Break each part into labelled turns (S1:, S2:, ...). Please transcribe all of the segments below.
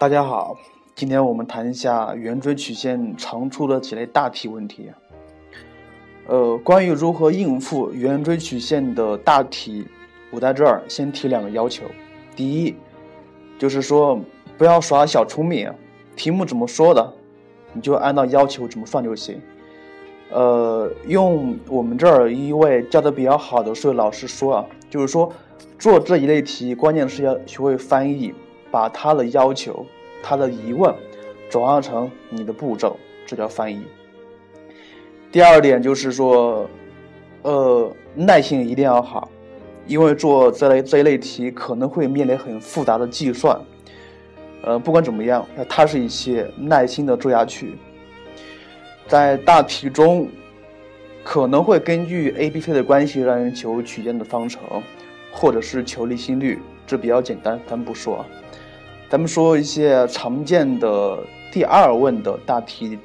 S1: 大家好，今天我们谈一下圆锥曲线常出的几类大题问题。呃，关于如何应付圆锥曲线的大题，我在这儿先提两个要求。第一，就是说不要耍小聪明，题目怎么说的，你就按照要求怎么算就行。呃，用我们这儿一位教的比较好的数学老师说啊，就是说做这一类题，关键是要学会翻译。把他的要求、他的疑问转化成你的步骤，这叫翻译。第二点就是说，呃，耐心一定要好，因为做这类这一类题可能会面临很复杂的计算。呃，不管怎么样，要踏实一些，耐心的做下去。在大题中，可能会根据 a、b、c 的关系让人求曲线的方程，或者是求离心率，这比较简单，咱不说。咱们说一些常见的第二问的大题。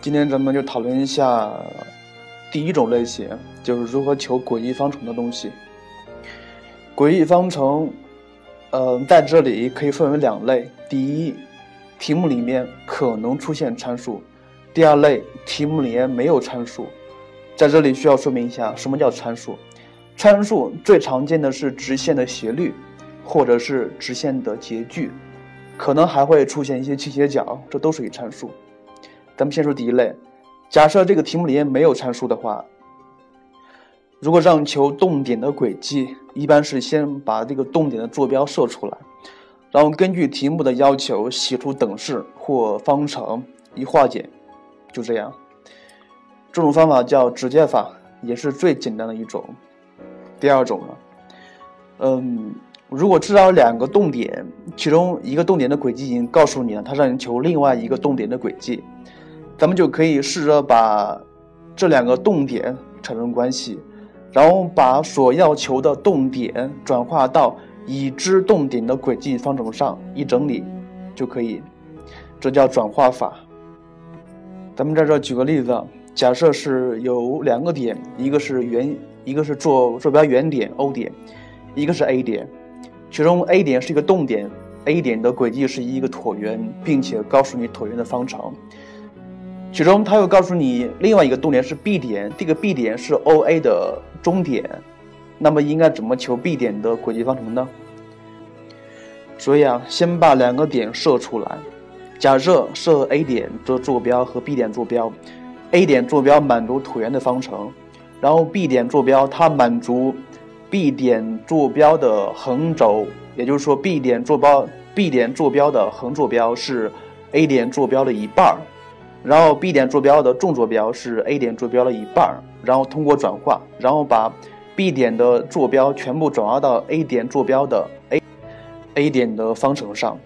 S1: 今天咱们就讨论一下第一种类型，就是如何求轨迹方程的东西。轨迹方程，嗯，在这里可以分为两类：第一，题目里面可能出现参数；第二类，题目里面没有参数。在这里需要说明一下，什么叫参数？参数最常见的是直线的斜率。或者是直线的截距，可能还会出现一些倾斜角，这都属于参数。咱们先说第一类，假设这个题目里面没有参数的话，如果让求动点的轨迹，一般是先把这个动点的坐标设出来，然后根据题目的要求写出等式或方程一化简，就这样。这种方法叫直接法，也是最简单的一种。第二种呢，嗯。如果知道两个动点，其中一个动点的轨迹已经告诉你了，它让你求另外一个动点的轨迹，咱们就可以试着把这两个动点产生关系，然后把所要求的动点转化到已知动点的轨迹方程上一整理，就可以，这叫转化法。咱们在这举个例子，假设是有两个点，一个是原，一个是坐坐标原点 O 点，一个是 A 点。其中 A 点是一个动点，A 点的轨迹是一个椭圆，并且告诉你椭圆的方程。其中它又告诉你另外一个动点是 B 点，这个 B 点是 OA 的中点。那么应该怎么求 B 点的轨迹方程呢？所以啊，先把两个点设出来。假设设 A 点的坐标和 B 点坐标，A 点坐标满足椭圆的方程，然后 B 点坐标它满足。B 点坐标的横轴，也就是说，B 点坐标 B 点坐标的横坐标是 A 点坐标的一半，然后 B 点坐标的纵坐标是 A 点坐标的一半，然后通过转化，然后把 B 点的坐标全部转化到 A 点坐标的 A A 点的方程上。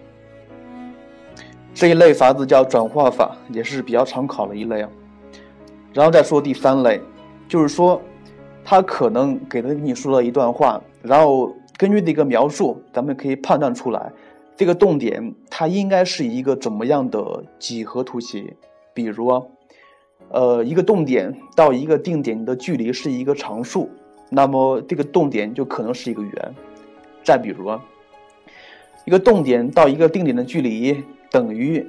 S1: 这一类法子叫转化法，也是比较常考的一类啊。然后再说第三类，就是说。他可能给他给你说了一段话，然后根据这个描述，咱们可以判断出来，这个动点它应该是一个怎么样的几何图形。比如，呃，一个动点到一个定点的距离是一个常数，那么这个动点就可能是一个圆。再比如，一个动点到一个定点的距离等于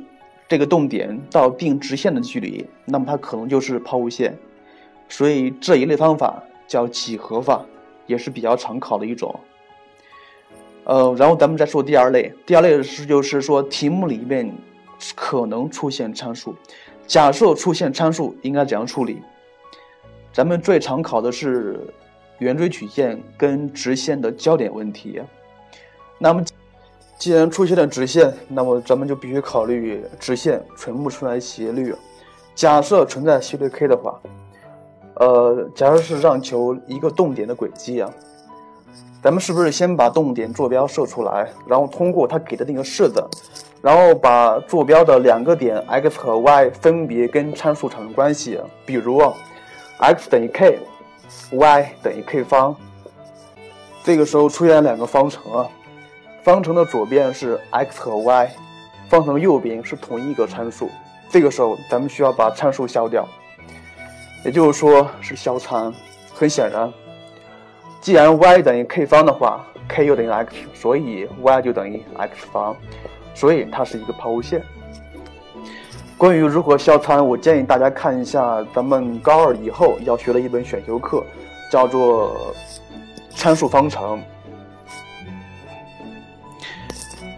S1: 这个动点到定直线的距离，那么它可能就是抛物线。所以这一类方法。叫几何法，也是比较常考的一种。呃，然后咱们再说第二类，第二类是就是说题目里面可能出现参数，假设出现参数应该怎样处理？咱们最常考的是圆锥曲线跟直线的交点问题。那么既然出现了直线，那么咱们就必须考虑直线存不存在斜率。假设存在斜率 k 的话。呃，假如是让求一个动点的轨迹啊，咱们是不是先把动点坐标设出来，然后通过他给的那个式子，然后把坐标的两个点 x 和 y 分别跟参数产生关系？比如 x 等于 k，y 等于 k 方。这个时候出现两个方程啊，方程的左边是 x 和 y，方程右边是同一个参数。这个时候咱们需要把参数消掉。也就是说是消参，很显然，既然 y 等于 k 方的话，k 又等于 x，所以 y 就等于 x 方，所以它是一个抛物线。关于如何消参，我建议大家看一下咱们高二以后要学的一本选修课，叫做参数方程。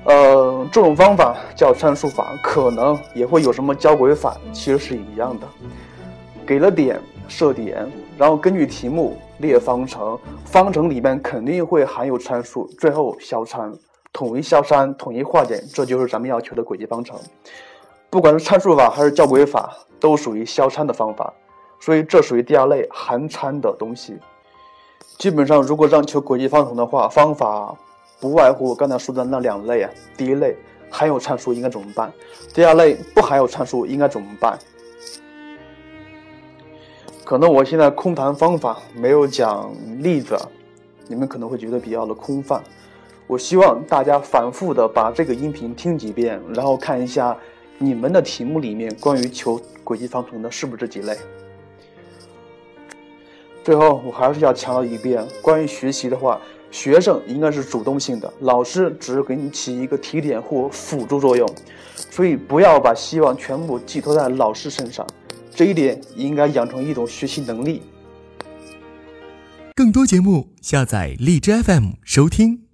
S1: 呃，这种方法叫参数法，可能也会有什么交轨法，其实是一样的。给了点，设点，然后根据题目列方程，方程里面肯定会含有参数，最后消参，统一消参，统一化简，这就是咱们要求的轨迹方程。不管是参数法还是交轨法，都属于消参的方法，所以这属于第二类含参的东西。基本上，如果让求轨迹方程的话，方法不外乎刚才说的那两类啊。第一类含有参数应该怎么办？第二类不含有参数应该怎么办？可能我现在空谈方法没有讲例子，你们可能会觉得比较的空泛。我希望大家反复的把这个音频听几遍，然后看一下你们的题目里面关于求轨迹方程的是不是这几类。最后，我还是要强调一遍，关于学习的话，学生应该是主动性的，老师只是给你起一个提点或辅助作用，所以不要把希望全部寄托在老师身上。这一点应该养成一种学习能力。
S2: 更多节目，下载荔枝 FM 收听。